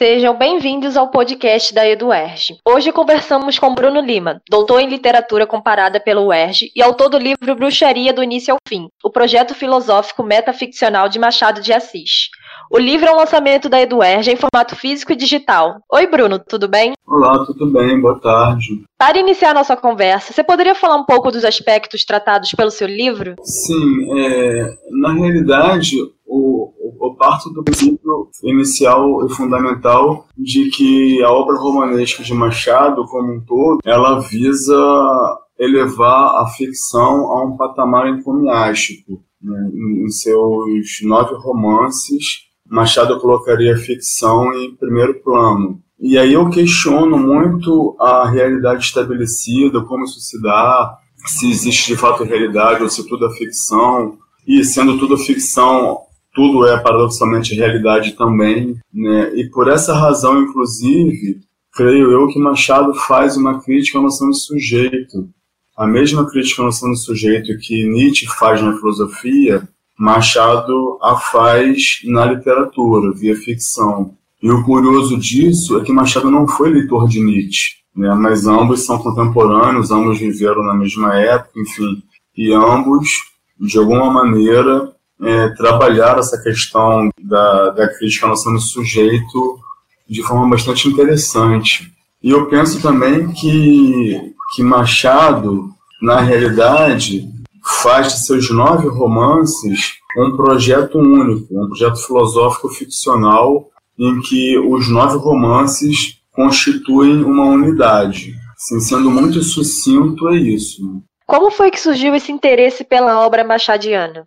Sejam bem-vindos ao podcast da EduERJ. Hoje conversamos com Bruno Lima, doutor em literatura comparada pelo UERJ e autor do livro Bruxaria do Início ao Fim, o projeto filosófico metaficcional de Machado de Assis. O livro é um lançamento da EduERJ em formato físico e digital. Oi, Bruno, tudo bem? Olá, tudo bem? Boa tarde. Para iniciar nossa conversa, você poderia falar um pouco dos aspectos tratados pelo seu livro? Sim, é, na realidade, o, o parto do princípio inicial e fundamental de que a obra romanesca de Machado, como um todo, ela visa elevar a ficção a um patamar encomiástico. Né? Em seus nove romances, Machado colocaria a ficção em primeiro plano. E aí eu questiono muito a realidade estabelecida, como isso se dá, se existe de fato realidade ou se tudo é ficção. E sendo tudo ficção, tudo é paradoxalmente realidade também. Né? E por essa razão, inclusive, creio eu que Machado faz uma crítica à noção de sujeito. A mesma crítica à noção de sujeito que Nietzsche faz na filosofia, Machado a faz na literatura, via ficção. E o curioso disso é que Machado não foi leitor de Nietzsche, né? mas ambos são contemporâneos, ambos viveram na mesma época, enfim, e ambos, de alguma maneira, é, trabalhar essa questão da, da crítica à noção do sujeito de forma bastante interessante. E eu penso também que, que Machado, na realidade, faz de seus nove romances um projeto único, um projeto filosófico ficcional em que os nove romances constituem uma unidade. Assim, sendo muito sucinto, é isso. Como foi que surgiu esse interesse pela obra machadiana?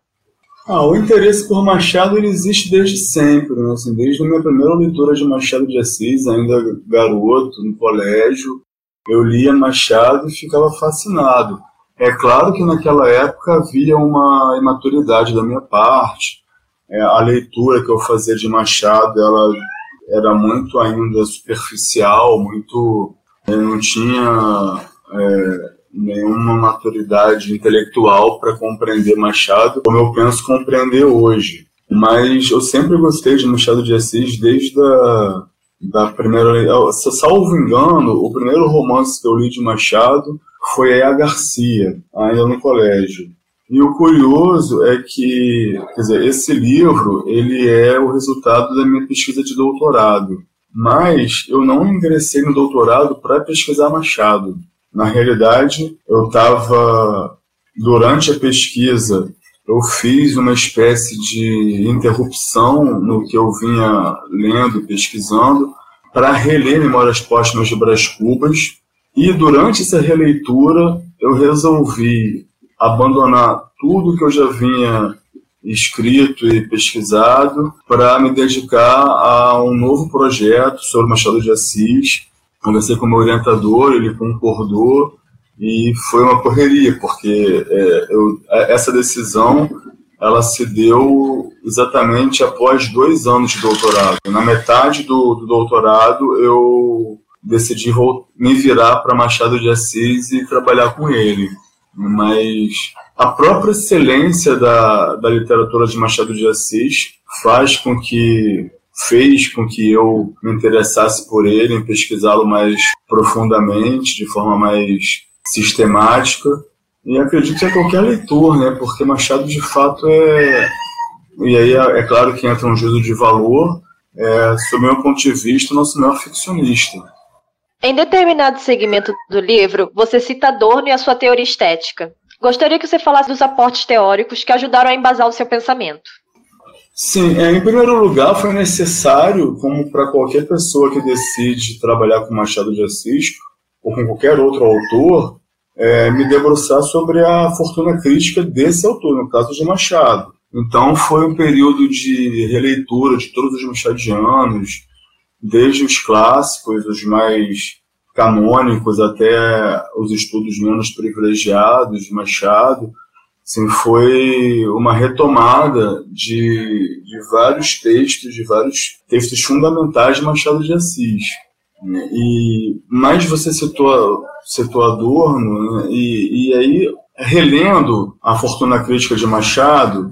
Ah, o interesse por Machado ele existe desde sempre, né? assim, desde a minha primeira leitura de Machado de Assis, ainda garoto, no colégio, eu lia Machado e ficava fascinado. É claro que naquela época havia uma imaturidade da minha parte. É, a leitura que eu fazia de Machado ela era muito ainda superficial, muito é, não tinha é, nenhuma maturidade intelectual para compreender Machado como eu penso compreender hoje. Mas eu sempre gostei de Machado de Assis desde a da primeira. Salvo engano, o primeiro romance que eu li de Machado foi a Garcia, ainda no colégio. E o curioso é que, quer dizer, esse livro ele é o resultado da minha pesquisa de doutorado. Mas eu não ingressei no doutorado para pesquisar Machado. Na realidade, eu estava, durante a pesquisa, eu fiz uma espécie de interrupção no que eu vinha lendo, pesquisando, para reler Memórias Póstumas de Brás Cubas, e durante essa releitura eu resolvi abandonar tudo que eu já vinha escrito e pesquisado para me dedicar a um novo projeto sobre Machado de Assis. Conversei com o meu orientador, ele concordou e foi uma correria, porque é, eu, essa decisão ela se deu exatamente após dois anos de doutorado. Na metade do, do doutorado, eu decidi me virar para Machado de Assis e trabalhar com ele. Mas a própria excelência da, da literatura de Machado de Assis faz com que fez com que eu me interessasse por ele, em pesquisá-lo mais profundamente, de forma mais sistemática. E acredito que é qualquer leitor, né? Porque Machado de fato é. E aí é, é claro que entra um juízo de valor, é, sob meu ponto de vista, o nosso maior ficcionista. Em determinado segmento do livro, você cita Adorno e a sua teoria estética. Gostaria que você falasse dos aportes teóricos que ajudaram a embasar o seu pensamento. Sim, é, em primeiro lugar, foi necessário, como para qualquer pessoa que decide trabalhar com Machado de Assis, ou com qualquer outro autor, é, me debruçar sobre a fortuna crítica desse autor, no caso de Machado. Então foi um período de releitura de todos os machadianos, desde os clássicos, os mais canônicos, até os estudos menos privilegiados de Machado. Assim, foi uma retomada de, de vários textos, de vários textos fundamentais de Machado de Assis. E mais você citou, citou Adorno, né? e, e aí, relendo a Fortuna Crítica de Machado,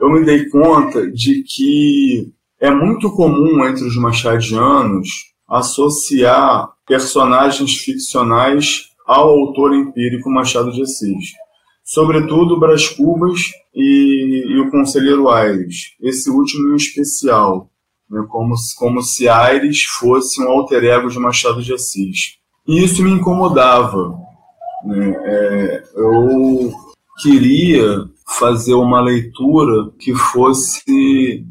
eu me dei conta de que É muito comum entre os machadianos associar personagens ficcionais ao autor empírico Machado de Assis. Sobretudo Brás Cubas e, e o Conselheiro Aires, esse último em especial, né, como, como se Aires fosse um alter ego de Machado de Assis. E isso me incomodava. Né? É, eu queria fazer uma leitura que fosse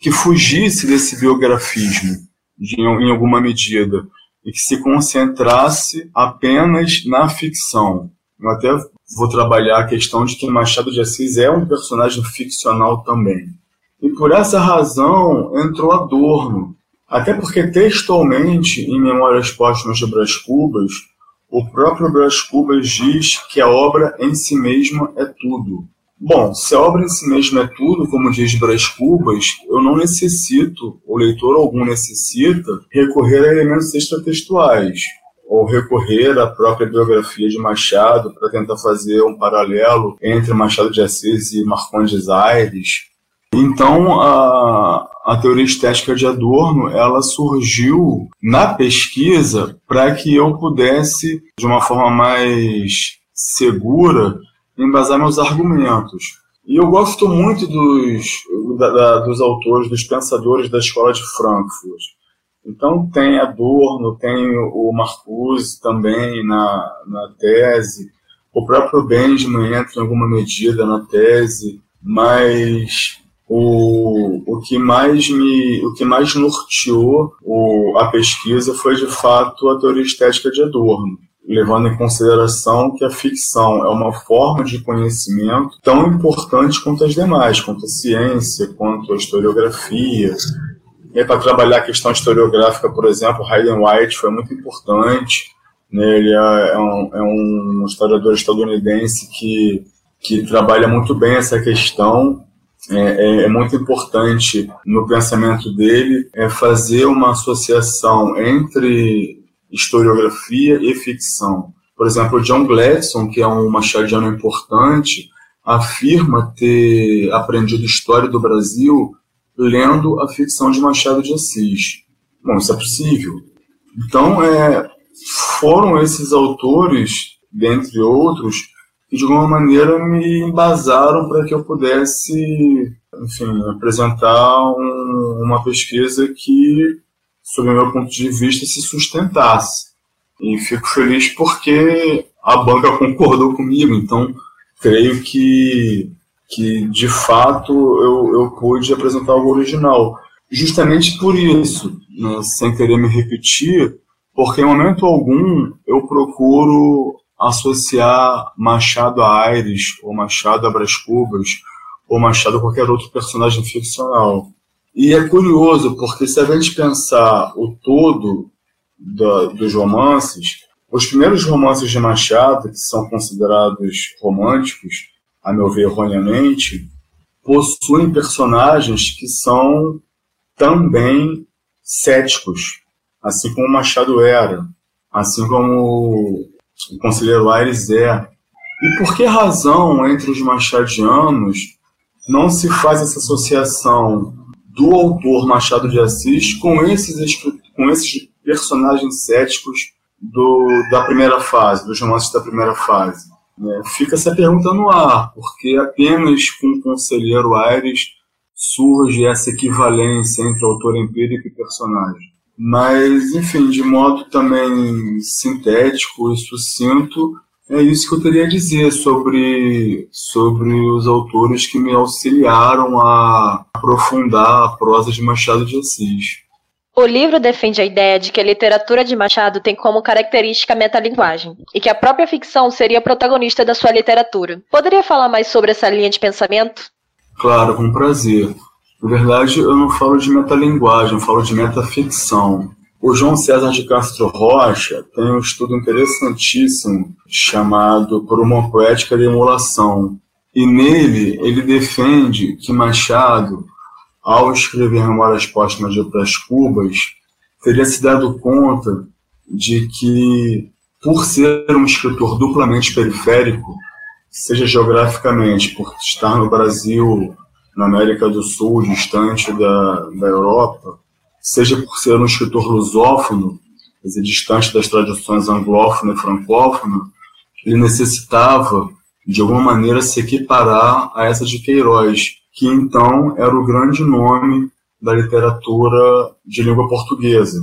que fugisse desse biografismo de, em alguma medida e que se concentrasse apenas na ficção. Eu até vou trabalhar a questão de que Machado de Assis é um personagem ficcional também. E por essa razão entrou Adorno, até porque textualmente em Memórias Póstumas de Brás Cubas, o próprio Brás Cubas diz que a obra em si mesma é tudo. Bom, se a obra em si mesma é tudo, como diz Brás Cubas, eu não necessito, o leitor algum necessita, recorrer a elementos extratextuais, ou recorrer à própria biografia de Machado para tentar fazer um paralelo entre Machado de Assis e Marcondes Aires. Então, a, a teoria estética de Adorno, ela surgiu na pesquisa para que eu pudesse, de uma forma mais segura, embasar meus argumentos. E eu gosto muito dos, da, da, dos autores, dos pensadores da escola de Frankfurt. Então tem Adorno, tem o Marcuse também na, na tese, o próprio Benjamin entra em alguma medida na tese, mas o, o que mais me o que mais norteou o, a pesquisa foi de fato a teoria estética de Adorno levando em consideração que a ficção é uma forma de conhecimento tão importante quanto as demais, quanto a ciência, quanto a historiografia. E para trabalhar a questão historiográfica, por exemplo, Hayden White foi muito importante. Né? Ele é, é um, é um historiador estadunidense que, que trabalha muito bem essa questão é, é, é, muito importante no pensamento dele é fazer uma associação entre historiografia e ficção. Por exemplo, John Gladson, que é um machadiano importante, afirma ter aprendido história do Brasil lendo a ficção de Machado de Assis. Bom, isso é possível. Então, é, foram esses autores, dentre outros, que de alguma maneira me embasaram para que eu pudesse, enfim, apresentar um, uma pesquisa que sob o meu ponto de vista, se sustentasse. E fico feliz porque a banca concordou comigo, então creio que, que de fato eu, eu pude apresentar algo original. Justamente por isso, né, sem querer me repetir, porque em momento algum eu procuro associar Machado a Aires, ou Machado a Brás Cubas, ou Machado a qualquer outro personagem ficcional. E é curioso, porque se a gente pensar o todo da, dos romances, os primeiros romances de Machado, que são considerados românticos, a meu ver erroneamente, possuem personagens que são também céticos, assim como Machado era, assim como o Conselheiro Aires é. E por que razão entre os machadianos não se faz essa associação do autor Machado de Assis com esses, com esses personagens céticos do, da primeira fase, dos romances da primeira fase. É, fica essa pergunta no ar, porque apenas com o Conselheiro Aires surge essa equivalência entre autor empírico e personagem. Mas, enfim, de modo também sintético e sucinto, é isso que eu teria a dizer sobre, sobre os autores que me auxiliaram a aprofundar a prosa de Machado de Assis. O livro defende a ideia de que a literatura de Machado tem como característica a metalinguagem, e que a própria ficção seria protagonista da sua literatura. Poderia falar mais sobre essa linha de pensamento? Claro, com prazer. Na verdade, eu não falo de metalinguagem, eu falo de metaficção. O João César de Castro Rocha tem um estudo interessantíssimo chamado Por uma Poética de Emulação. E nele ele defende que Machado, ao escrever Memórias Póstumas de Pras Cubas, teria se dado conta de que, por ser um escritor duplamente periférico, seja geograficamente, por estar no Brasil na América do Sul, distante da, da Europa, seja por ser um escritor lusófono, quer dizer, distante das tradições anglófona e francófona, ele necessitava, de alguma maneira, se equiparar a essa de Queiroz, que então era o grande nome da literatura de língua portuguesa.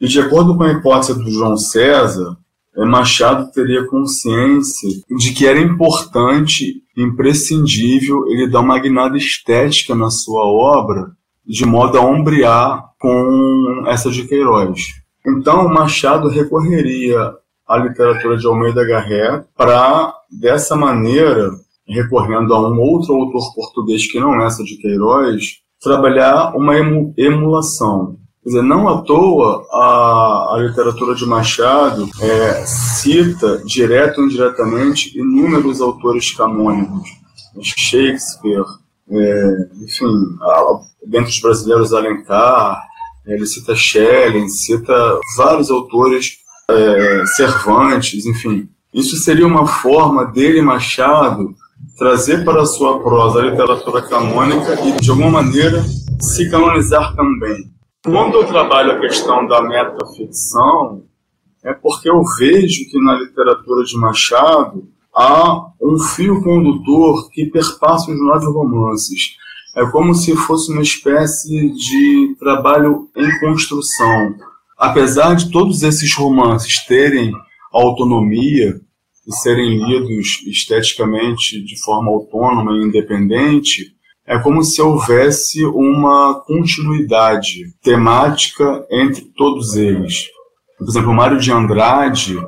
E de acordo com a hipótese do João César, é, Machado teria consciência de que era importante, imprescindível, ele dar uma guinada estética na sua obra, de modo a ombrear com essa de Queiroz. Então, Machado recorreria à literatura de Almeida Garré para, dessa maneira, recorrendo a um outro autor português que não é essa de Queiroz, trabalhar uma emulação. Quer dizer, não à toa a, a literatura de Machado é, cita, direto ou indiretamente, inúmeros autores canônicos. Shakespeare, é, enfim, a, dentre os brasileiros, Alencar, é, ele cita Schelling, cita vários autores, é, Cervantes, enfim. Isso seria uma forma dele, Machado, trazer para a sua prosa a literatura canônica e, de alguma maneira, se canonizar também. Quando eu trabalho a questão da metaficção, é porque eu vejo que na literatura de Machado há um fio condutor que perpassa os nove romances. É como se fosse uma espécie de trabalho em construção. Apesar de todos esses romances terem autonomia e serem lidos esteticamente de forma autônoma e independente, é como se houvesse uma continuidade temática entre todos eles. Por exemplo, Mário de Andrade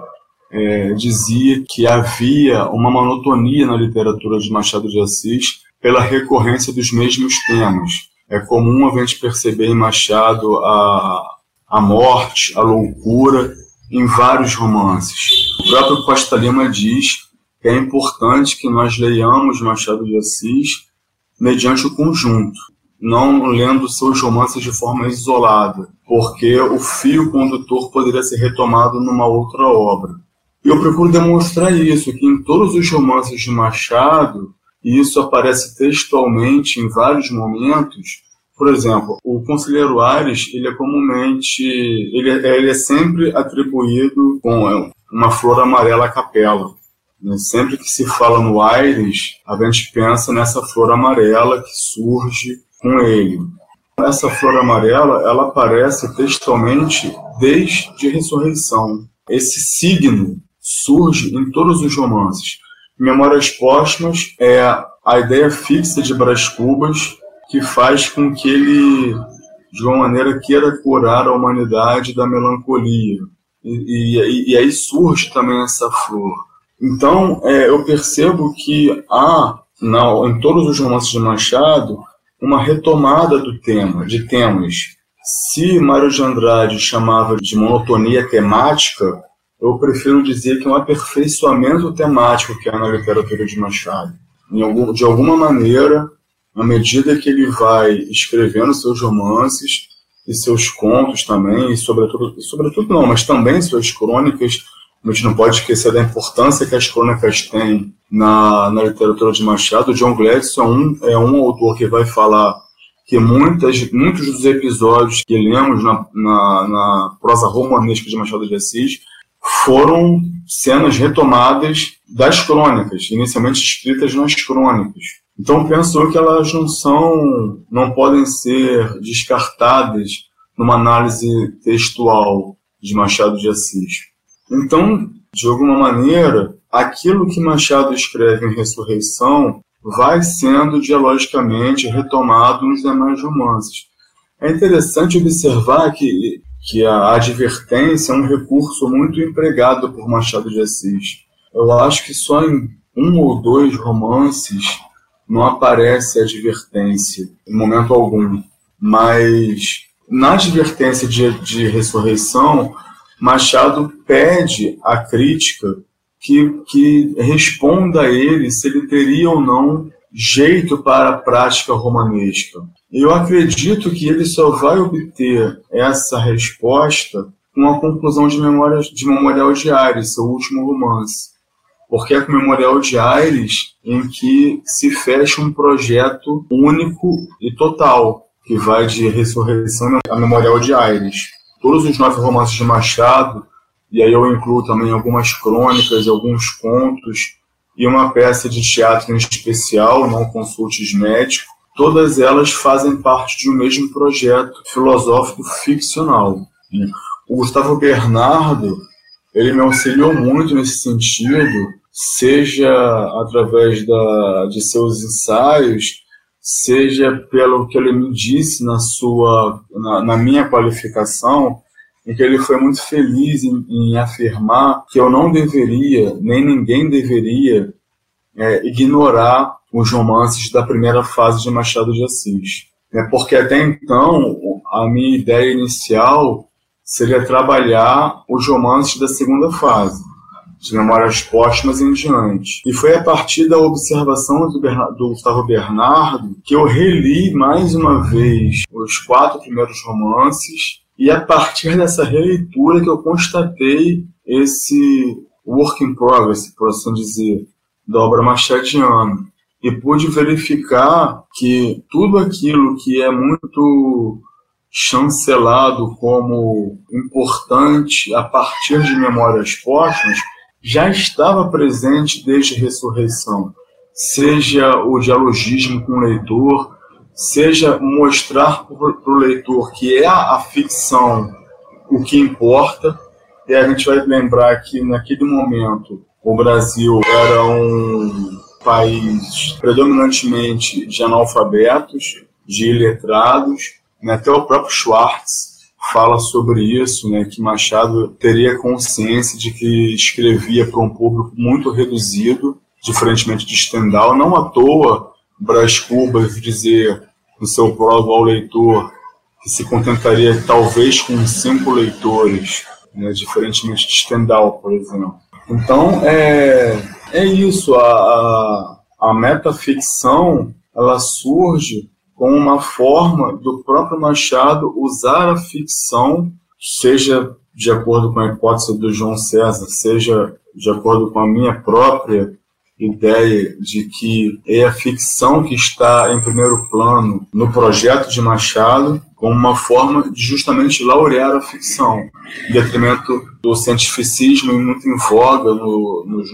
é, dizia que havia uma monotonia na literatura de Machado de Assis pela recorrência dos mesmos temas. É comum a gente perceber em Machado a, a morte, a loucura, em vários romances. O próprio Costa Lima diz que é importante que nós leiamos Machado de Assis mediante o conjunto, não lendo seus romances de forma isolada, porque o fio condutor poderia ser retomado numa outra obra. E eu procuro demonstrar isso, que em todos os romances de Machado, e isso aparece textualmente em vários momentos, por exemplo, o Conselheiro Ares, ele é comumente, ele é, ele é sempre atribuído com uma flor amarela à capela. Né? Sempre que se fala no Aires, a gente pensa nessa flor amarela que surge com ele. Essa flor amarela, ela aparece textualmente desde a ressurreição. Esse signo surge em todos os romances. Memórias Póstumas é a ideia fixa de Brás Cubas que faz com que ele, de uma maneira, queira curar a humanidade da melancolia. E, e, e aí surge também essa flor. Então, é, eu percebo que há, na, em todos os romances de Machado, uma retomada do tema, de temas. Se Mário de Andrade chamava de monotonia temática, eu prefiro dizer que é um aperfeiçoamento temático que há na literatura de Machado. De alguma maneira, à medida que ele vai escrevendo seus romances e seus contos também, e sobretudo, sobretudo não, mas também suas crônicas, a gente não pode esquecer da importância que as crônicas têm na, na literatura de Machado. John Gladstone é um, é um autor que vai falar que muitas, muitos dos episódios que lemos na, na, na prosa romanesca de Machado de Assis foram cenas retomadas das crônicas, inicialmente escritas nas crônicas. Então penso que elas não são, não podem ser descartadas numa análise textual de Machado de Assis. Então, de alguma maneira, aquilo que Machado escreve em Ressurreição vai sendo dialogicamente retomado nos demais romances. É interessante observar que, que a advertência é um recurso muito empregado por Machado de Assis. Eu acho que só em um ou dois romances não aparece advertência em momento algum. Mas na advertência de, de ressurreição, Machado pede à crítica que, que responda a ele se ele teria ou não jeito para a prática romanesca. Eu acredito que ele só vai obter essa resposta com a conclusão de Memórias de Memorial Diário, seu último romance. porque é com Memorial de Aires em que se fecha um projeto único e total, que vai de Ressurreição a Memorial de Aires. Todos os nove romances de Machado, e aí eu incluo também algumas crônicas, alguns contos, e uma peça de teatro em especial, Não Consultes Médico, todas elas fazem parte de um mesmo projeto filosófico ficcional. O Gustavo Bernardo ele me auxiliou muito nesse sentido, seja através da, de seus ensaios, seja pelo que ele me disse na sua na, na minha qualificação, em que ele foi muito feliz em, em, afirmar que eu não deveria, nem ninguém deveria, é, ignorar os romances da primeira fase de Machado de Assis. É porque até então a minha ideia inicial seria trabalhar os romances da segunda fase, de Memórias Póstumas em diante. E foi a partir da observação do, do Gustavo Bernardo que eu reli mais uma vez os quatro primeiros romances e a partir dessa releitura que eu constatei esse work in progress, por assim dizer, da obra machadiana. E pude verificar que tudo aquilo que é muito chancelado como importante a partir de Memórias Póstumas, já estava presente desde a ressurreição. Seja o dialogismo com o leitor, seja mostrar para o leitor que é a, ficção o que importa. E a gente vai lembrar que naquele momento o Brasil era um país predominantemente de analfabetos, de iletrados, né? Até o próprio Schwartz fala sobre isso, né, que Machado teria consciência de que escrevia para um público muito reduzido, diferentemente de Stendhal. Não à toa, Brás Cubas dizer no seu prólogo ao leitor que se contentaria talvez com cinco leitores, né, diferentemente de Stendhal, por exemplo. Então, é, é isso, a, a, a metaficção ela surge como uma forma do próprio Machado usar a ficção, seja de acordo com a hipótese do João César, seja de acordo com a minha própria ideia de que é a ficção que está em primeiro plano no projeto de Machado, como uma forma de justamente laurear a ficção, em detrimento do cientificismo muito em voga no, nos,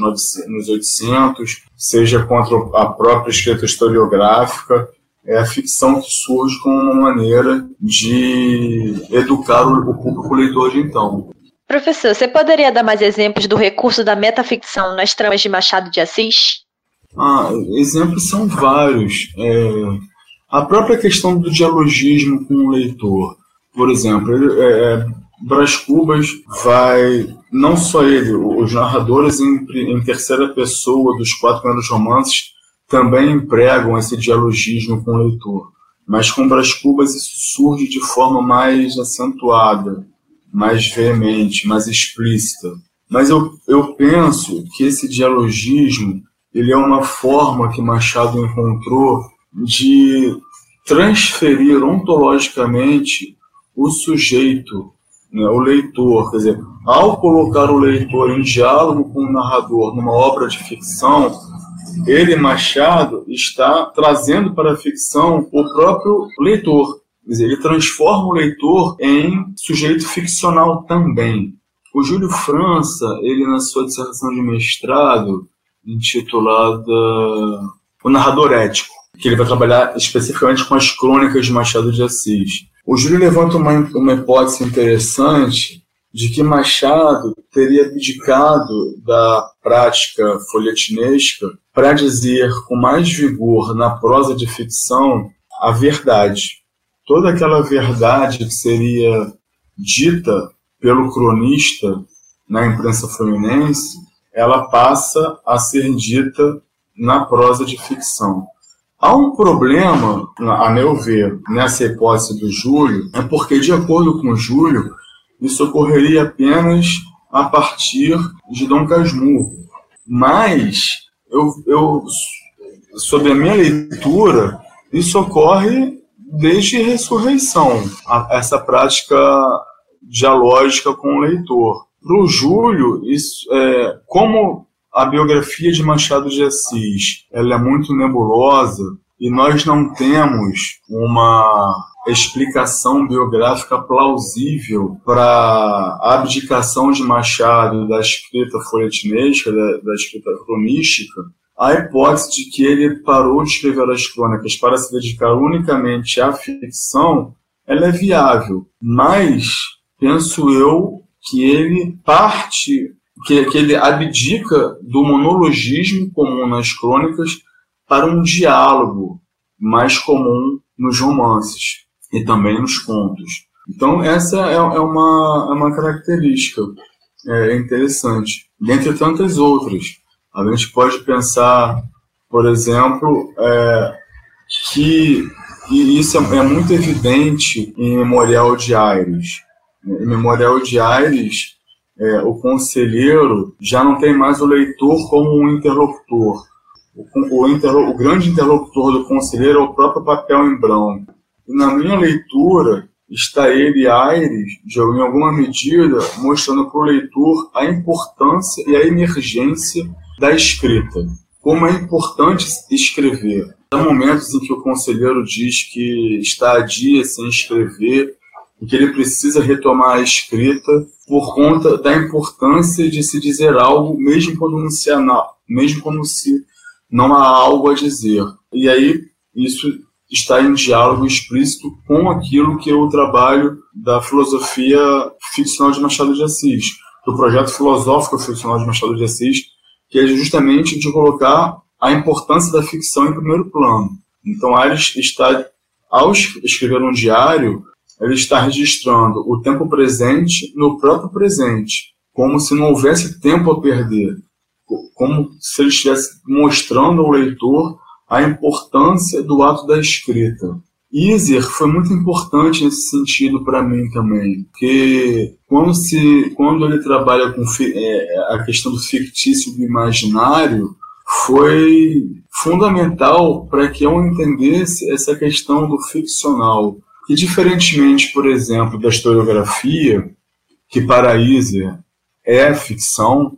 nos 800, seja contra a própria escrita historiográfica, é a ficção que surge como uma maneira de educar o, público leitor de então. Professor, você poderia dar mais exemplos do recurso da metaficção nas tramas de Machado de Assis? Ah, exemplos são vários. É, a própria questão do dialogismo com o leitor. Por exemplo, é, é Brás Cubas vai, não só ele, os narradores em, em terceira pessoa dos quatro primeiros romances também empregam esse dialogismo com o leitor, mas com Brás Cubas isso surge de forma mais acentuada, mais veemente, mais explícita. Mas eu, eu penso que esse dialogismo ele é uma forma que Machado encontrou de transferir ontologicamente o sujeito, né, o leitor. Quer dizer, ao colocar o leitor em diálogo com o narrador numa obra de ficção, ele, Machado, está trazendo para a ficção o próprio leitor. Ele transforma o leitor em sujeito ficcional também. O Júlio França, ele na sua dissertação de mestrado, intitulada O Narrador Ético, que ele vai trabalhar especificamente com as crônicas de Machado de Assis. O Júlio levanta uma, uma hipótese interessante de que Machado teria abdicado da prática folhetinesca para dizer com mais vigor na prosa de ficção a verdade. Toda aquela verdade que seria dita pelo cronista na imprensa fluminense, ela passa a ser dita na prosa de ficção. Há um problema, a meu ver, nessa hipótese do Júlio, é porque, de acordo com o Júlio, isso ocorreria apenas a partir de Dom Casmurro. Mas, eu, eu, sob a minha leitura, isso ocorre desde a ressurreição, a, essa prática dialógica com o leitor. Para o Júlio, isso, é, como a biografia de Machado de Assis ela é muito nebulosa e nós não temos uma explicação biográfica plausível para a abdicação de Machado da escrita folhetinesca, da, da escrita cronística, a hipótese de que ele parou de escrever as crônicas para se dedicar unicamente à ficção, ela é viável, mas penso eu que ele parte que, que ele abdica do monologismo comum nas crônicas para um diálogo mais comum nos romances e também nos contos. Então, essa é, é uma, é uma característica é, interessante, dentre tantas outras. A gente pode pensar, por exemplo, é, que e isso é, é muito evidente em Memorial de Aires. Em Memorial de Aires, é, o conselheiro já não tem mais o leitor como um interlocutor. O, o, interlo, o grande interlocutor do conselheiro é o próprio papel em branco. E na minha leitura, está ele, Aires, de, em alguma medida, mostrando para o leitor a importância e a emergência da escrita. Como é importante escrever. Há momentos em que o conselheiro diz que está há dias sem escrever e que ele precisa retomar a escrita por conta da importância de se dizer algo, mesmo quando não se, mesmo quando se não há algo a dizer. E aí isso está em diálogo explícito com aquilo que é o trabalho da filosofia ficcional de Machado de Assis, do projeto filosófico ficcional de Machado de Assis, que é justamente de colocar a importância da ficção em primeiro plano. Então, Ares está, ao escrever um diário, ele está registrando o tempo presente no próprio presente, como se não houvesse tempo a perder, como se ele estivesse mostrando ao leitor a importância do ato da escrita. Iser foi muito importante nesse sentido para mim também, porque quando, se, quando ele trabalha com é, a questão do fictício do imaginário, foi fundamental para que eu entendesse essa questão do ficcional. E diferentemente, por exemplo, da historiografia, que para Iser é ficção,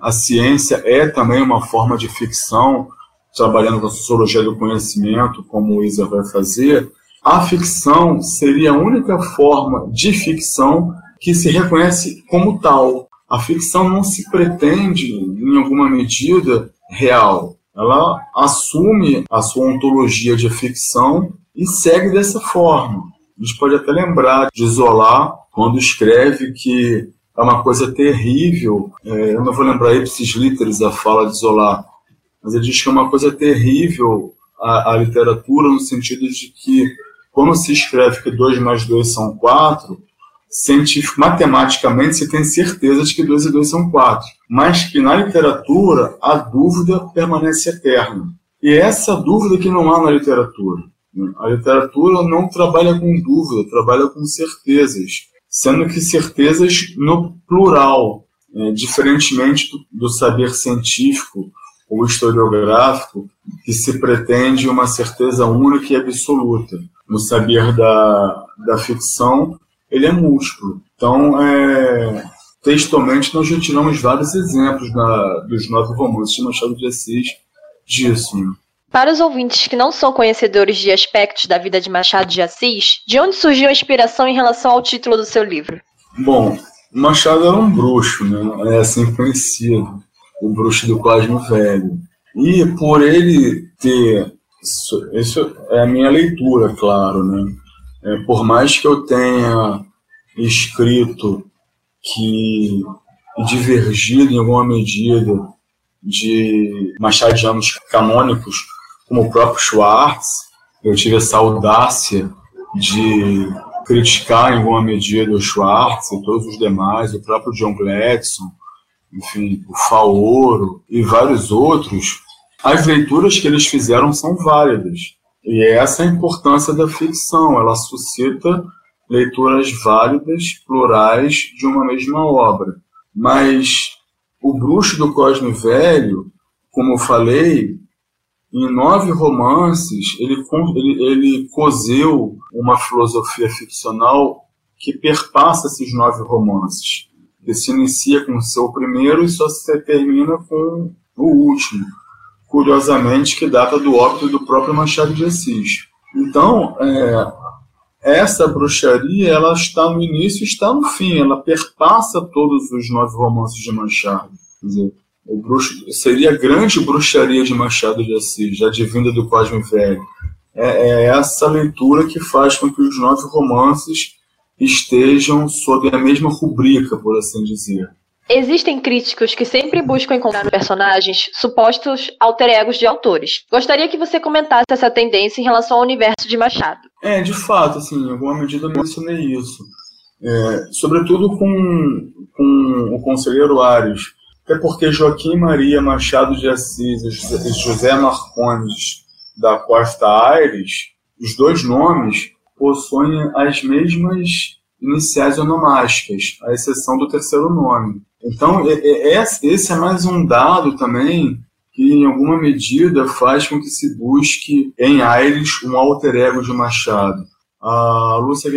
a ciência é também uma forma de ficção, trabalhando com a sociologia do conhecimento, como o Iser vai fazer, a ficção seria a única forma de ficção que se reconhece como tal. A ficção não se pretende, em alguma medida, real. Ela assume a sua ontologia de ficção e segue dessa forma. A gente pode até lembrar de Zola quando escreve que é uma coisa terrível. É, eu não vou lembrar ipsis literis a fala de Zola, mas ele diz que é uma coisa terrível a, a literatura no sentido de que quando se escreve que 2 mais 2 são 4, científico, matematicamente, você tem certeza de que 2 e 2 são 4. Mas que na literatura, a dúvida permanece eterna. E é essa dúvida que não há na literatura. A literatura não trabalha com dúvida, trabalha com certezas, sendo que certezas no plural, é, diferentemente do, do saber científico ou historiográfico, que se pretende uma certeza única e absoluta. No saber da, da ficção, ele é múltiplo. Então, é, textualmente, nós já tiramos vários exemplos na, dos nove romances de Machado de Assis disso. Né? Para os ouvintes que não são conhecedores de aspectos da vida de Machado de Assis, de onde surgiu a inspiração em relação ao título do seu livro? Bom, Machado era um bruxo, né? é assim conhecido, o bruxo do Cosmo Velho. E por ele ter. Isso, isso é a minha leitura, claro, né? É, por mais que eu tenha escrito que divergido em alguma medida de machadianos canônicos como o próprio Schwartz, eu tive essa audácia de criticar em alguma medida o Schwartz e todos os demais, o próprio John Gladson, enfim, o Faoro e vários outros, as leituras que eles fizeram são válidas. E é essa a importância da ficção, ela suscita leituras válidas, plurais, de uma mesma obra. Mas o Bruxo do Cosme Velho, como eu falei, em nove romances, ele, ele, ele cozeu uma filosofia ficcional que perpassa esses nove romances. Que se inicia com o seu primeiro e só se termina com o último. Curiosamente, que data do óbito do próprio Machado de Assis. Então, é, essa bruxaria ela está no início e está no fim, ela perpassa todos os nove romances de Machado. Quer dizer, o bruxo, seria a grande bruxaria de Machado de Assis, a divina do Cosme Velho. É, é essa leitura que faz com que os nove romances estejam sob a mesma rubrica, por assim dizer. Existem críticos que sempre buscam encontrar nos personagens supostos alter egos de autores. Gostaria que você comentasse essa tendência em relação ao universo de Machado. É, de fato, assim, em alguma medida eu mencionei isso. É, sobretudo com, com o conselheiro Ares. Até porque Joaquim Maria Machado de Assis e José Marcondes da Costa Aires, os dois nomes possuem as mesmas iniciais onomásticas, à exceção do terceiro nome. Então, é, é, é, esse é mais um dado também que, em alguma medida, faz com que se busque em Aires um alter ego de Machado. A Lúcia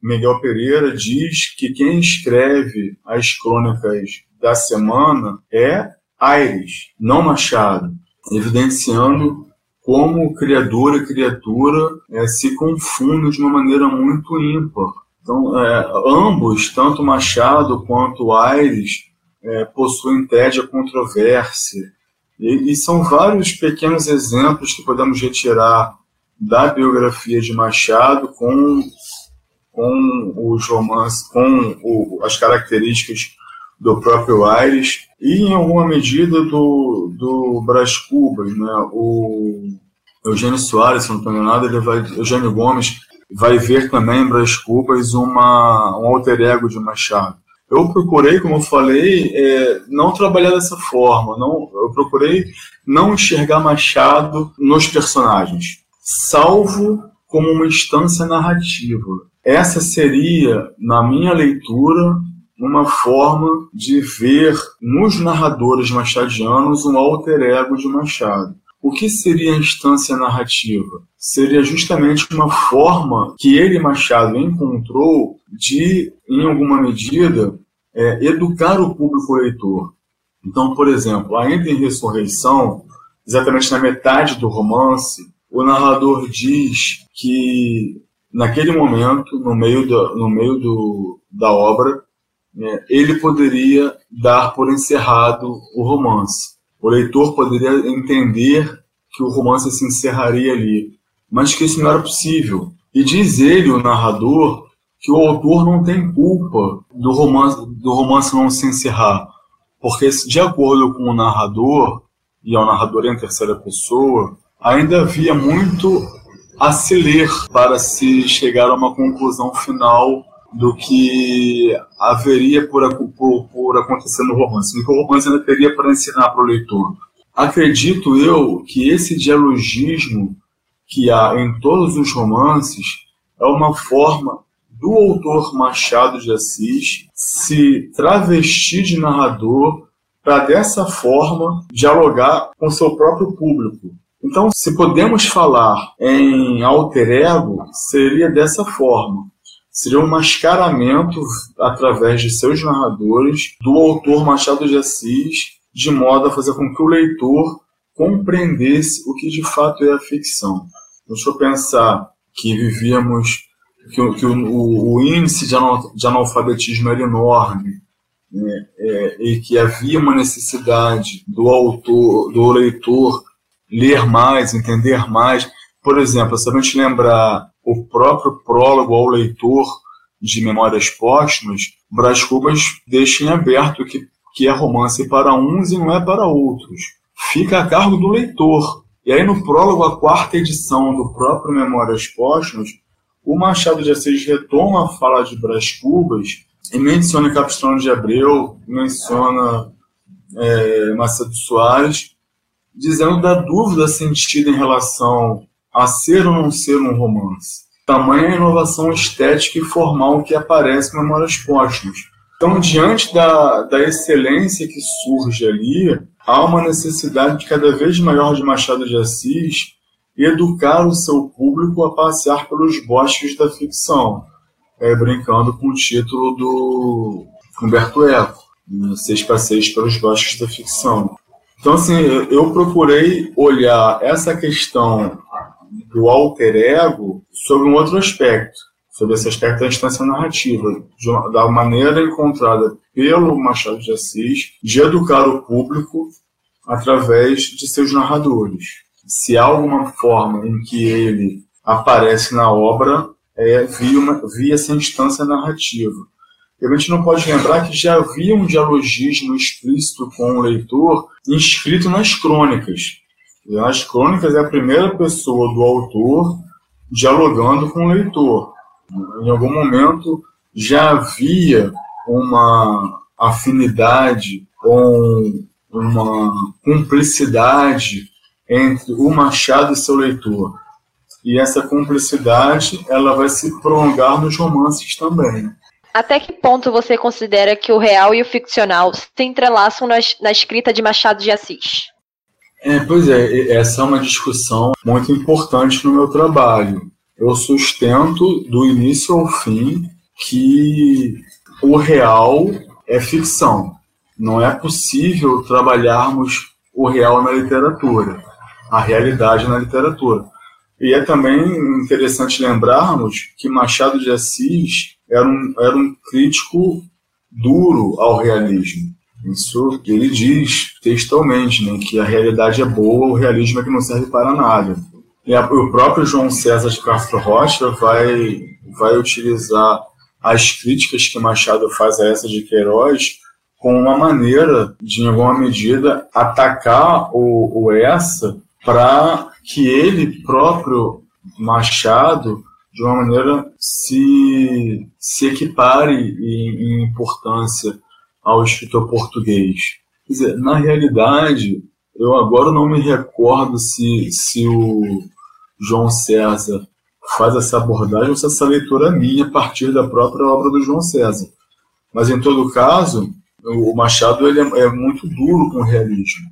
Miguel Pereira diz que quem escreve as crônicas da semana é Aires, não Machado, evidenciando como criador e criatura é, se confundem de uma maneira muito ímpar. Então, é, ambos, tanto Machado quanto Aires, é, possuem tédia controvérsia. E, e, são vários pequenos exemplos que podemos retirar da biografia de Machado com, com os romances, com o, as características do próprio Aires e, em alguma medida, do, do Brás Cubas. Né? O Eugênio Soares, se não estou enganado, ele vai, Eugênio Gomes vai ver também em Brás Cubas uma, um alter ego de Machado. Eu procurei, como eu falei, é, não trabalhar dessa forma. Não, eu procurei não enxergar Machado nos personagens, salvo como uma instância narrativa. Essa seria, na minha leitura, uma forma de ver nos narradores machadianos um alter ego de Machado. O que seria a instância narrativa? Seria justamente uma forma que ele, Machado, encontrou de, em alguma medida, é, educar o público leitor. Então, por exemplo, ainda em Ressurreição, exatamente na metade do romance, o narrador diz que naquele momento, no meio, do, no meio do, da obra, é, ele poderia dar por encerrado o romance o leitor poderia entender que o romance se encerraria ali, mas que isso não era possível. E diz ele, o narrador, que o autor não tem culpa do romance, do romance não se encerrar, porque de acordo com o narrador, e ao narrador em terceira pessoa, ainda havia muito a se ler para se chegar a uma conclusão final do que haveria por, por, por acontecer no romance, do que o romance ainda teria para ensinar para o leitor. Acredito eu que esse dialogismo que há em todos os romances é uma forma do autor Machado de Assis se travestir de narrador para dessa forma dialogar com seu próprio público. Então, se podemos falar em alter ego, seria dessa forma seria um mascaramento através de seus narradores do autor Machado de Assis, de modo a fazer com que o leitor compreendesse o que de fato é a ficção. Deixa eu pensar que vivíamos, que, que o, o, o, índice de, analfabetismo era enorme, né, é, e que havia uma necessidade do autor, do leitor ler mais, entender mais. Por exemplo, se a gente lembrar o próprio prólogo ao leitor de Memórias Póstumas, Brás Cubas deixa em aberto que, que é romance para uns e não é para outros. Fica a cargo do leitor. E aí, no prólogo, a quarta edição do próprio Memórias Póstumas, o Machado de Assis retoma a fala de Brás Cubas e menciona Capistrano de Abreu, menciona é, Macedo Soares, dizendo da dúvida sentida em relação a ser ou não ser um romance. Tamanha inovação estética e formal que aparece em Memórias Póstumas. Então, diante da, da excelência que surge ali, há uma necessidade cada vez maior de Machado de Assis educar o seu público a passear pelos bosques da ficção, é, brincando com o título do Humberto Eco, né, Seis Passeios pelos Bosques da Ficção. Então, assim, eu procurei olhar essa questão do alter ego sobre um outro aspecto, sobre esse aspecto da instância narrativa, uma, da maneira encontrada pelo Machado de Assis de educar o público através de seus narradores. Se há alguma forma em que ele aparece na obra, é via, uma, via essa instância narrativa. E a gente não pode lembrar que já havia um dialogismo explícito com o leitor inscrito nas crônicas. As crônicas é a primeira pessoa do autor dialogando com o leitor. Em algum momento já havia uma afinidade, um, uma cumplicidade entre o Machado e seu leitor. E essa cumplicidade ela vai se prolongar nos romances também. Até que ponto você considera que o real e o ficcional se entrelaçam na escrita de Machado de Assis? É, pois é, essa é uma discussão muito importante no meu trabalho. Eu sustento do início ao fim que o real é ficção. Não é possível trabalharmos o real na literatura, a realidade na literatura. E é também interessante lembrarmos que Machado de Assis era um, era um crítico duro ao realismo. Isso ele diz textualmente, né, que a realidade é boa, o realismo é que não serve para nada. E a, o próprio João César de Castro Rocha vai, vai utilizar as críticas que Machado faz a essa de Queiroz como uma maneira de, em alguma medida, atacar o, o essa para que ele próprio, Machado, de uma maneira se, se equipare em, em importância ao escritor português. Quer dizer, na realidade, eu agora não me recordo se, se o João César faz essa abordagem ou se essa leitura é minha a partir da própria obra do João César. Mas, em todo caso, o Machado ele é, é muito duro com o realismo.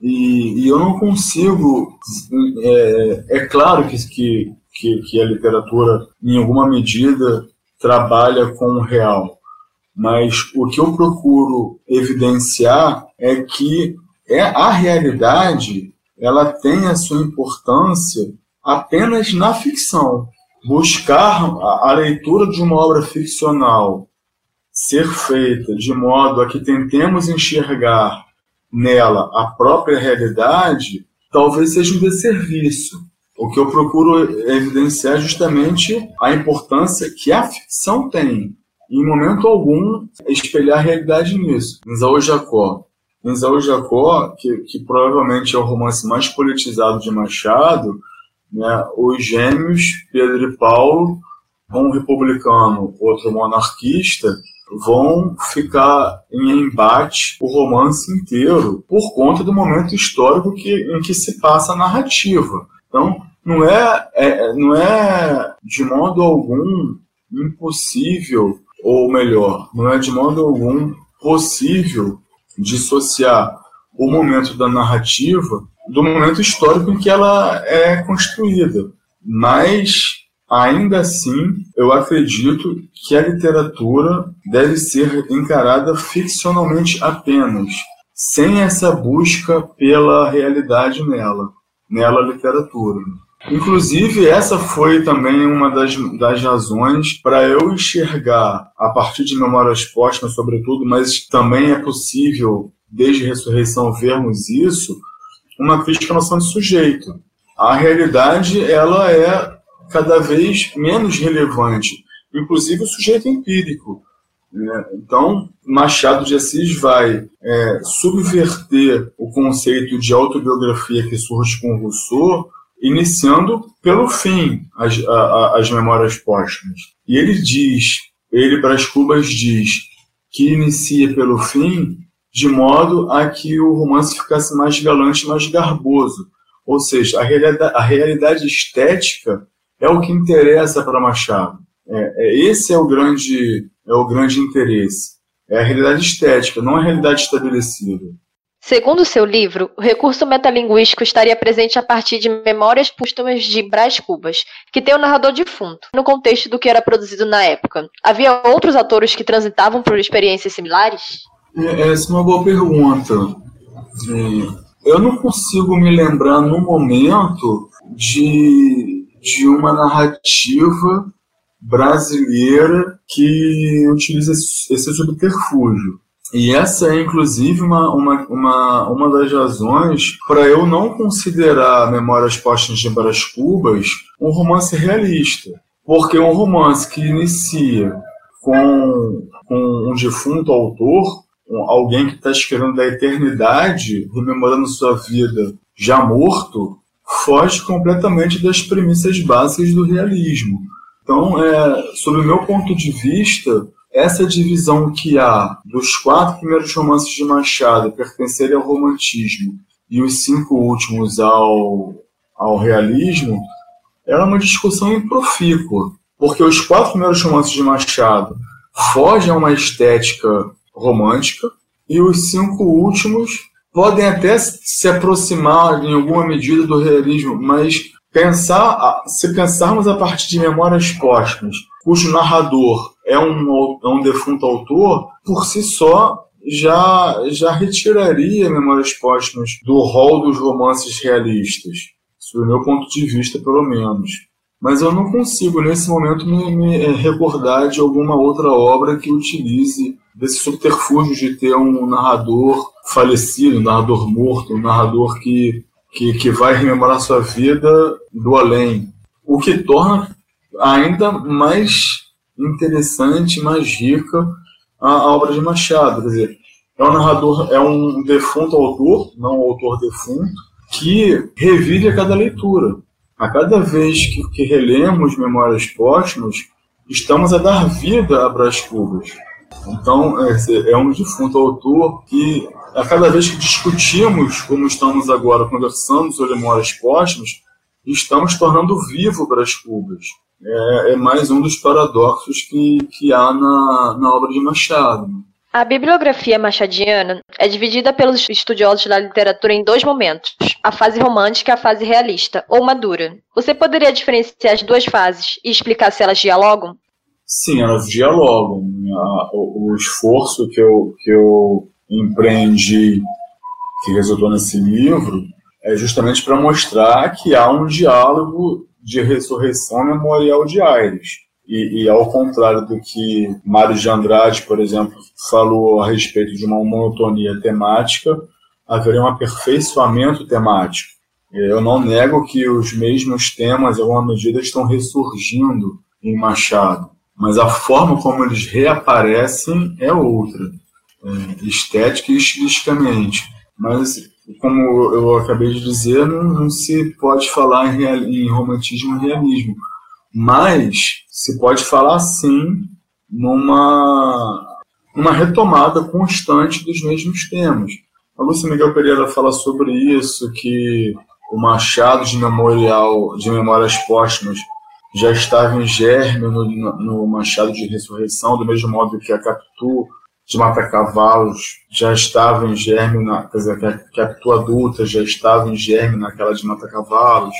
E, e eu não consigo. É, é claro que, que, que, a literatura, em alguma medida, trabalha com o real. Mas o que eu procuro evidenciar é que é a realidade ela tem a sua importância apenas na ficção. Buscar a, a leitura de uma obra ficcional ser feita de modo a que tentemos enxergar nela a própria realidade, talvez seja um desserviço. O que eu procuro evidenciar é justamente a importância que a ficção tem. Em momento algum, espelhar a realidade nisso. Nzaú Jacó. Nzaú Jacó, que, que provavelmente é o romance mais politizado de Machado, né, os gêmeos, Pedro e Paulo, um republicano, outro monarquista, vão ficar em embate o romance inteiro por conta do momento histórico que, em que se passa a narrativa. Então, não é, é, não é de modo algum impossível, ou melhor, não é de modo algum possível dissociar o momento da narrativa do momento histórico em que ela é construída. Mas Ainda assim, eu acredito que a literatura deve ser encarada ficcionalmente apenas, sem essa busca pela realidade nela, nela literatura. Inclusive, essa foi também uma das, das razões para eu enxergar, a partir de Memórias Póstumas, sobretudo, mas também é possível, desde Ressurreição, vermos isso, uma crítica à noção de sujeito. A realidade, ela é cada vez menos relevante, inclusive o sujeito empírico. Né? Então, Machado de Assis vai é, subverter o conceito de autobiografia que surge com Rousseau, iniciando pelo fim as, a, as memórias póstumas. E ele diz, ele para as Cubas diz, que inicia pelo fim de modo a que o romance ficasse mais galante, mais garboso. Ou seja, a realidade, a realidade estética é o que interessa para Machado. É, é, esse é o grande é o grande interesse. É a realidade estética, não a realidade estabelecida. Segundo seu livro, o recurso metalinguístico estaria presente a partir de memórias póstumas de Brás Cubas, que tem o um narrador defunto, no contexto do que era produzido na época. Havia outros autores que transitavam por experiências similares? É, essa é uma boa pergunta. É, eu não consigo me lembrar no momento de, de uma narrativa brasileira que utiliza esse subterfúgio. E essa é, inclusive, uma, uma, uma, uma das razões para eu não considerar Memórias Póstumas de Brás Cubas um romance realista. Porque um romance que inicia com, com um defunto autor, alguém que está escrevendo da eternidade, rememorando sua vida já morto, foge completamente das premissas básicas do realismo. Então, é, sob o meu ponto de vista, essa divisão que há dos quatro primeiros romances de Machado pertencerem ao romantismo e os cinco últimos ao, ao realismo, era uma discussão improfícua, porque os quatro primeiros romances de Machado fogem a uma estética romântica e os cinco últimos podem até se aproximar em alguma medida do realismo, mas pensar, se pensarmos a partir de memórias póstumas, cujo narrador é um, é um defunto autor, por si só já, já retiraria Memórias Póstumas do rol dos romances realistas, sob o meu ponto de vista, pelo menos. Mas eu não consigo, nesse momento, me, me eh, recordar de alguma outra obra que utilize desse subterfúgio de ter um narrador falecido, um narrador morto, um narrador que, que, que vai rememorar sua vida do além. O que torna ainda mais interessante, mais rica a, a obra de Machado. Quer dizer, é um narrador, é um defunto autor, não um autor defunto, que revive a cada leitura. A cada vez que, que relemos Memórias Póstumas, estamos a dar vida a Brás Cubas. Então, é, é um defunto autor que, a cada vez que discutimos, como estamos agora conversando sobre Memórias Póstumas, estamos tornando vivo Brás Cubas é, é mais um dos paradoxos que, que há na, na obra de Machado. A bibliografia machadiana é dividida pelos estudiosos da literatura em dois momentos: a fase romântica e a fase realista, ou madura. Você poderia diferenciar as duas fases e explicar se elas dialogam? Sim, elas dialogam. O, o esforço que eu, que eu empreendi, que resultou nesse livro, é justamente para mostrar que há um diálogo de ressurreição memorial de Aires. E, e, ao contrário do que Mário de Andrade, por exemplo, falou a respeito de uma monotonia temática, haveria um aperfeiçoamento temático. Eu não nego que os mesmos temas, em alguma medida, estão ressurgindo em Machado, mas a forma como eles reaparecem é outra, é, estética e estilisticamente. Mas como eu acabei de dizer, não, não se pode falar em, real, em romantismo e realismo, mas se pode falar sim numa uma retomada constante dos mesmos temas. A Lúcia Miguel Pereira fala sobre isso, que o Machado de Memorial de Memórias Póstumas já estava em germe no, no Machado de Ressurreição, do mesmo modo que a Capitu de mata-cavalos já estava em germe, na, quer dizer, que a, que a Pitu adulta já estava em germe naquela de mata-cavalos,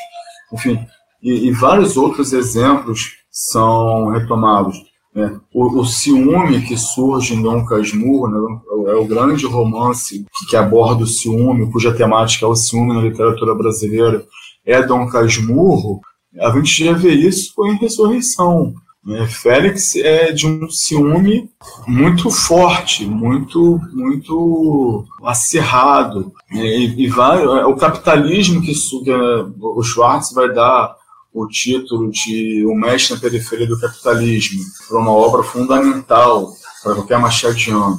enfim, e, e, vários outros exemplos são retomados. Né? O, o, ciúme que surge em Dom Casmurro né? é o grande romance que, que aborda o ciúme, cuja temática é o ciúme na literatura brasileira, é Dom Casmurro, a gente já vê isso em Ressurreição. Né? Félix é de um ciúme muito forte, muito, muito acirrado. E, e vai, é o capitalismo que, que o Schwartz vai dar o título de O Mestre na Periferia do Capitalismo, para uma obra fundamental para qualquer machadiano.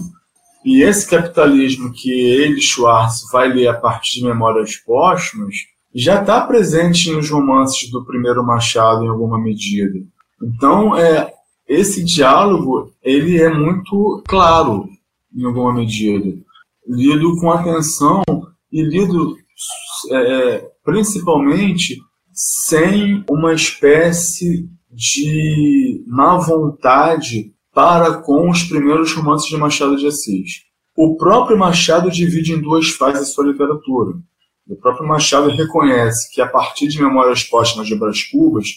E esse capitalismo que ele, Schwartz, vai ler a partir de Memórias Póstumas, já está presente nos romances do primeiro Machado em alguma medida. Então, é, esse diálogo ele é muito claro, em alguma medida, lido com atenção e lido é, principalmente sem uma espécie de má vontade para com os primeiros romances de Machado de Assis. O próprio Machado divide em duas fases sua literatura. O próprio Machado reconhece que, a partir de Memórias Póstumas de Brás Cubas,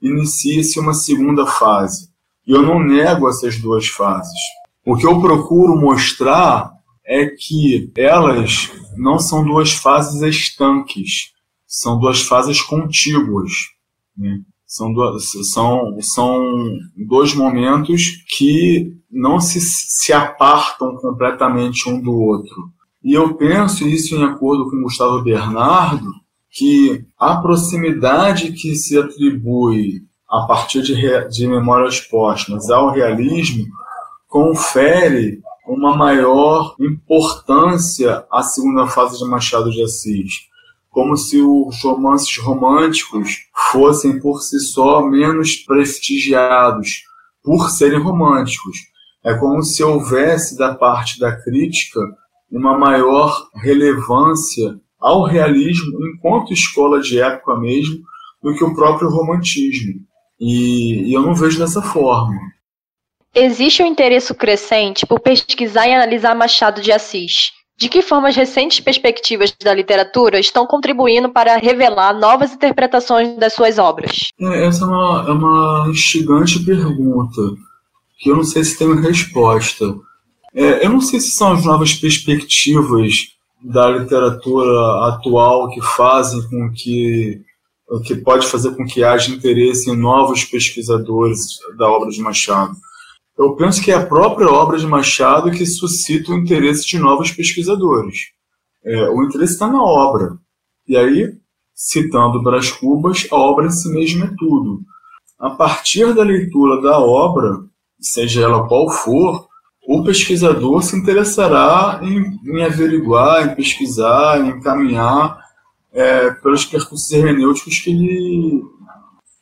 inicia-se uma segunda fase. E eu não nego essas duas fases. O que eu procuro mostrar é que elas não são duas fases estanques, são duas fases contíguas. Né? São, são, são dois momentos que não se, se apartam completamente um do outro. E eu penso isso em acordo com Gustavo Bernardo, que a proximidade que se atribui a partir de, de memórias póstumas ao realismo confere uma maior importância à segunda fase de Machado de Assis, como se os romances românticos fossem por si só menos prestigiados por serem românticos. É como se houvesse da parte da crítica uma maior relevância ao realismo enquanto escola de época mesmo do que o próprio romantismo. E, e eu não vejo dessa forma. Existe um interesse crescente por pesquisar e analisar Machado de Assis. De que forma as recentes perspectivas da literatura estão contribuindo para revelar novas interpretações das suas obras? É, essa é uma, é uma instigante pergunta, que eu não sei se tem resposta. É, eu não sei se são as novas perspectivas da literatura atual que fazem com que que pode fazer com que haja interesse em novos pesquisadores da obra de Machado. Eu penso que é a própria obra de Machado que suscita o interesse de novos pesquisadores. É, o interesse está na obra. E aí, citando Brás Cubas, a obra em si mesma é tudo. A partir da leitura da obra, seja ela qual for, o pesquisador se interessará em, em averiguar, em pesquisar, em encaminhar é, pelos percursos hermenêuticos que, lhe,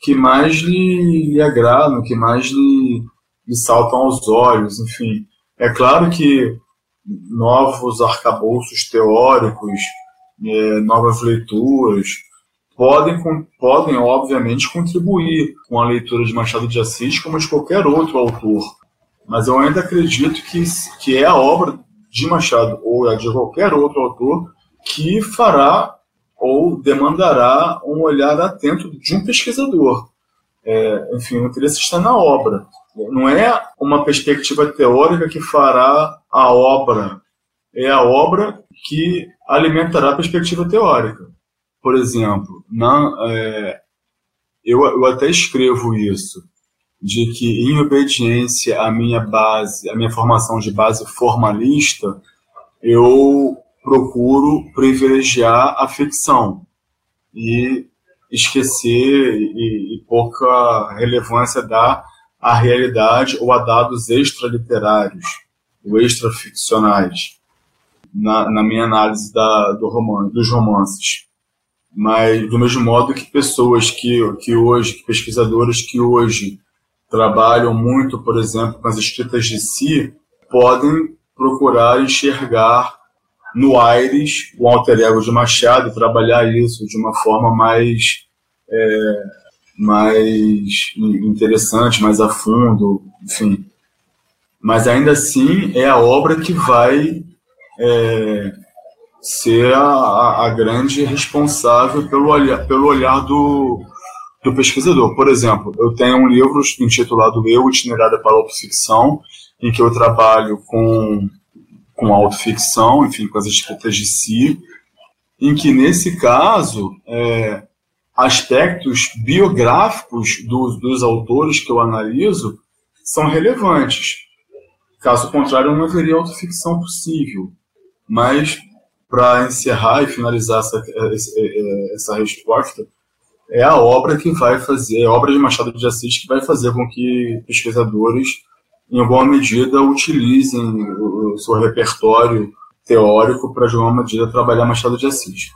que mais lhe, lhe agradam, que mais lhe, lhe saltam aos olhos, enfim. É claro que novos arcabouços teóricos, é, novas leituras, podem, podem, obviamente, contribuir com a leitura de Machado de Assis, como de qualquer outro autor mas eu ainda acredito que, que é a obra de Machado ou a de qualquer outro autor que fará ou demandará um olhar atento de um pesquisador. É, enfim, o interesse está na obra. Não é uma perspectiva teórica que fará a obra, é a obra que alimentará a perspectiva teórica. Por exemplo, na, é, eu, eu até escrevo isso de que, em obediência à minha base, à minha formação de base formalista, eu procuro privilegiar a ficção e esquecer e, e pouca relevância dar à realidade ou a dados extraliterários ou extraficcionais na, na minha análise da, do romance, dos romances. Mas, do mesmo modo que pessoas que, que hoje, que pesquisadores que hoje trabalham muito, por exemplo, com as escritas de si, podem procurar enxergar no Aires o alter ego de Machado e trabalhar isso de uma forma mais, é, mais interessante, mais a fundo, enfim. Mas ainda assim é a obra que vai é, ser a, a, grande responsável pelo olhar, pelo olhar do, do pesquisador. Por exemplo, eu tenho um livro intitulado Eu, Itinerário para a Autoficção, em que eu trabalho com, com autoficção, enfim, com as escritas de si, em que, nesse caso, é, aspectos biográficos dos, dos autores que eu analiso são relevantes. Caso contrário, não haveria autoficção possível. Mas, para encerrar e finalizar essa, essa resposta, é a obra que vai fazer, é a obra de Machado de Assis que vai fazer com que pesquisadores, em alguma medida, utilizem o seu repertório teórico para, de alguma medida, trabalhar Machado de Assis.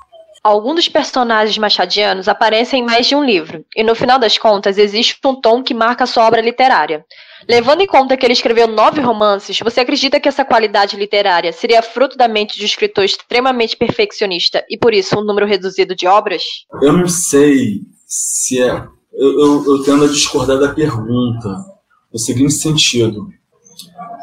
Alguns dos personagens machadianos aparecem em mais de um livro, e no final das contas existe um tom que marca sua obra literária. Levando em conta que ele escreveu nove romances, você acredita que essa qualidade literária seria fruto da mente de um escritor extremamente perfeccionista e por isso um número reduzido de obras? Eu não sei se é. Eu, eu, eu tendo a discordar da pergunta, no seguinte sentido.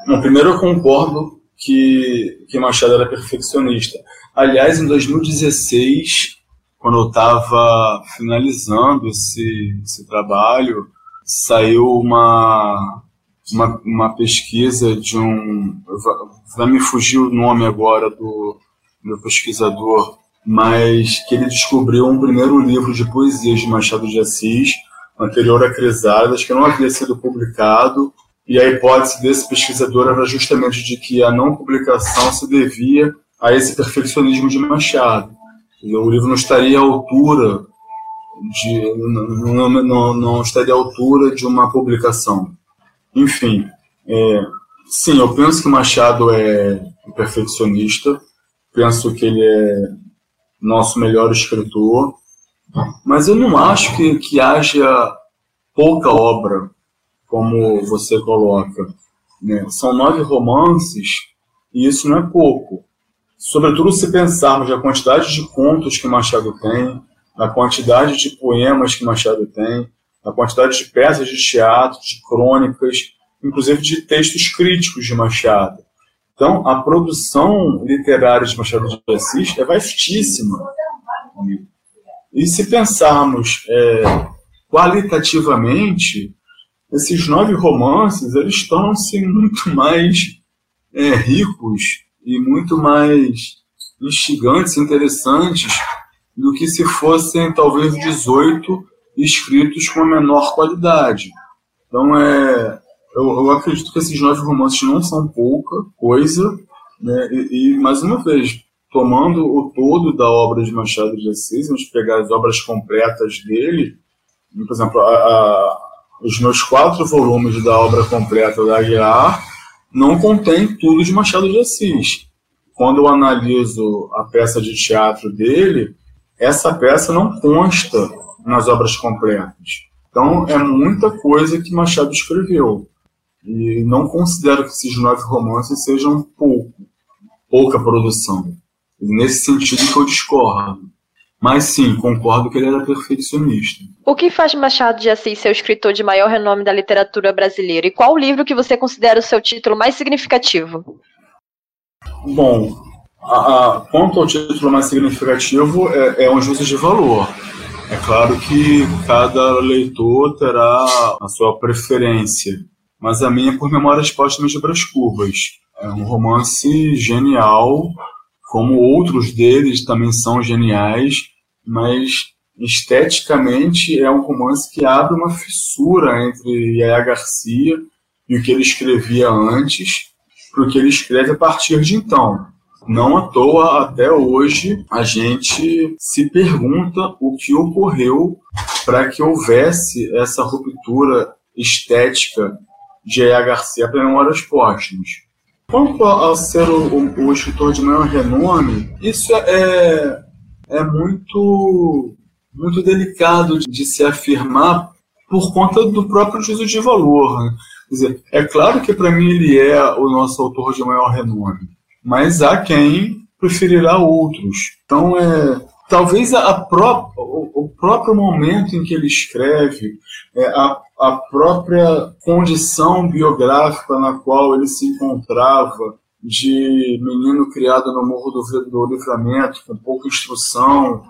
Bom, primeiro eu concordo que, que Machado era perfeccionista. Aliás, em 2016, quando eu estava finalizando esse, esse trabalho, saiu uma, uma, uma pesquisa de um. Vai me fugir o nome agora do meu pesquisador, mas que ele descobriu um primeiro livro de poesias de Machado de Assis, anterior a Crisadas, que não havia sido publicado, e a hipótese desse pesquisador era justamente de que a não publicação se devia a esse perfeccionismo de Machado. O livro não estaria à altura de não, não, não estaria à altura de uma publicação. Enfim, é, sim, eu penso que Machado é perfeccionista, penso que ele é nosso melhor escritor, mas eu não acho que, que haja pouca obra, como você coloca. Né? São nove romances e isso não é pouco. Sobretudo se pensarmos na quantidade de contos que Machado tem, na quantidade de poemas que Machado tem, na quantidade de peças de teatro, de crônicas, inclusive de textos críticos de Machado. Então, a produção literária de Machado de Assis é vastíssima. E se pensarmos é, qualitativamente, esses nove romances eles tornam-se muito mais é, ricos e muito mais instigantes, interessantes, do que se fossem talvez 18 escritos com menor qualidade. Então, é, eu, eu acredito que esses nove romances não são pouca coisa, né? e, e mais uma vez, tomando o todo da obra de Machado de Assis, vamos pegar as obras completas dele, por exemplo, a, a, os meus quatro volumes da obra completa da Aguiar não contém tudo de Machado de Assis. Quando eu analiso a peça de teatro dele, essa peça não consta nas obras completas. Então é muita coisa que Machado escreveu. E não considero que esses nove romances sejam pouco, pouca produção. Nesse sentido que eu discordo. Mas sim, concordo que ele era perfeccionista. O que faz Machado de Assis ser o escritor de maior renome da literatura brasileira? E qual o livro que você considera o seu título mais significativo? Bom, a, a, quanto ao título mais significativo, é, é um juízo de valor. É claro que cada leitor terá a sua preferência, mas a minha é por Memórias Póstumas de Brás Curvas. É um romance genial, como outros deles também são geniais, mas esteticamente é um romance que abre uma fissura entre Yaya Garcia e o que ele escrevia antes para o que ele escreve a partir de então. Não à toa, até hoje, a gente se pergunta o que ocorreu para que houvesse essa ruptura estética de Yaya Garcia para Memórias Póstumas. Quanto ao ser o, o, o escritor de maior renome, isso é, é muito, muito delicado de, de se afirmar por conta do próprio juízo de valor. Né? Quer dizer, é claro que para mim ele é o nosso autor de maior renome, mas há quem preferirá outros. Então, é, talvez a, pró o, o, próprio momento em que ele escreve, é, a a própria condição biográfica na qual ele se encontrava, de menino criado no Morro do, do Livramento, com pouca instrução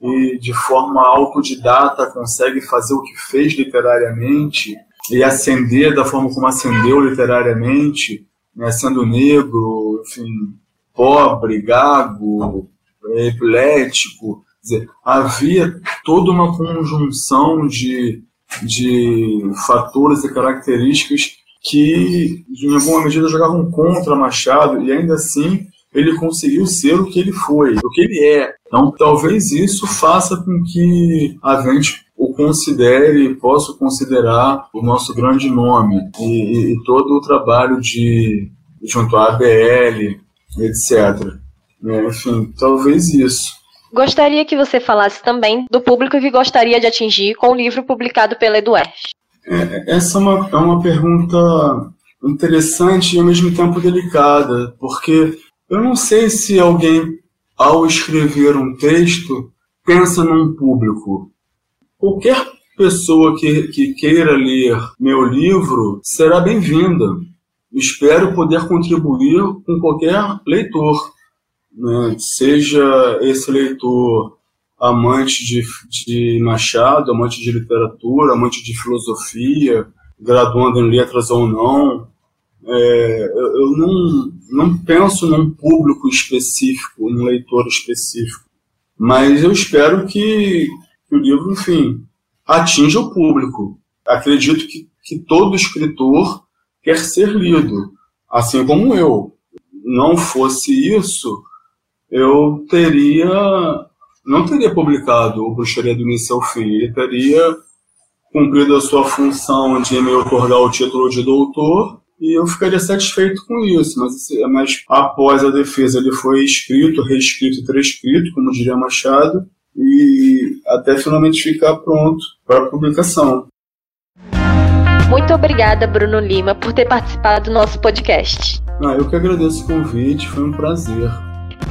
e de forma autodidata consegue fazer o que fez literariamente e ascender da forma como ascendeu literariamente, né, sendo negro, enfim, pobre, gago, epilético. Dizer, havia toda uma conjunção de de fatores e características que, em alguma medida, jogavam contra Machado, e ainda assim ele conseguiu ser o que ele foi, o que ele é. Então, talvez isso faça com que a gente o considere, possa considerar o nosso grande nome e, e todo o trabalho de junto à ABL, etc. É, enfim, talvez isso. Gostaria que você falasse também do público que gostaria de atingir com o livro publicado pela Eduard. É, essa é uma, é uma pergunta interessante e ao mesmo tempo delicada, porque eu não sei se alguém, ao escrever um texto, pensa num público. Qualquer pessoa que, que queira ler meu livro será bem-vinda. espero poder contribuir com qualquer leitor, né? seja esse leitor amante de, de Machado, amante de literatura, amante de filosofia, graduando em letras ou não. É, eu, não, não penso num público específico, num leitor específico, mas eu espero que, que o livro, enfim, atinja o público. Acredito que, que todo escritor quer ser lido, assim como eu. Não fosse isso, eu teria não teria publicado o Bruxaria do início ao fim, ele teria cumprido a sua função de me otorgar o título de doutor e eu ficaria satisfeito com isso, mas, mas após a defesa ele foi escrito, reescrito e transcrito, como diria Machado, e até finalmente ficar pronto para publicação. Muito obrigada, Bruno Lima, por ter participado do nosso podcast. Ah, eu que agradeço o convite, foi um prazer.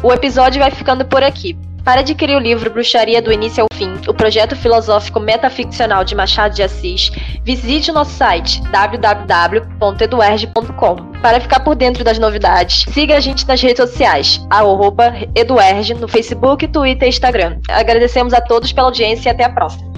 O episódio vai ficando por aqui. Para adquirir o livro Bruxaria do Início ao Fim, o projeto filosófico metaficcional de Machado de Assis, visite o nosso site www.eduerge.com. Para ficar por dentro das novidades, siga a gente nas redes sociais, arroba Eduerge, no Facebook, Twitter e Instagram. Agradecemos a todos pela audiência e até a próxima.